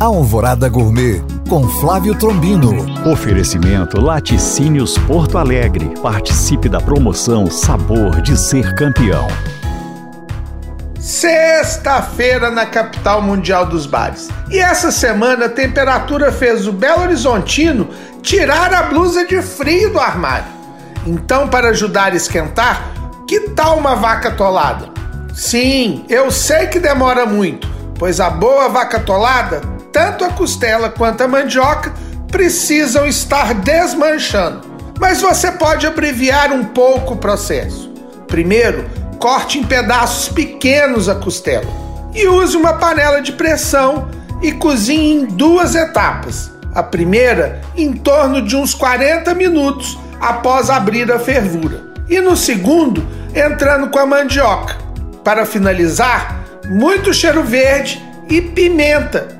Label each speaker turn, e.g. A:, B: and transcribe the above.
A: Alvorada Gourmet com Flávio Trombino.
B: Oferecimento Laticínios Porto Alegre. Participe da promoção Sabor de Ser Campeão.
C: Sexta-feira na capital mundial dos bares. E essa semana a temperatura fez o Belo Horizontino tirar a blusa de frio do armário. Então, para ajudar a esquentar, que tal uma vaca tolada? Sim, eu sei que demora muito, pois a boa vaca tolada, tanto a costela quanto a mandioca, precisam estar desmanchando. Mas você pode abreviar um pouco o processo. Primeiro, corte em pedaços pequenos a costela e use uma panela de pressão e cozinhe em duas etapas. A primeira, em torno de uns 40 minutos após abrir a fervura, e no segundo, entrando com a mandioca. Para finalizar, muito cheiro verde e pimenta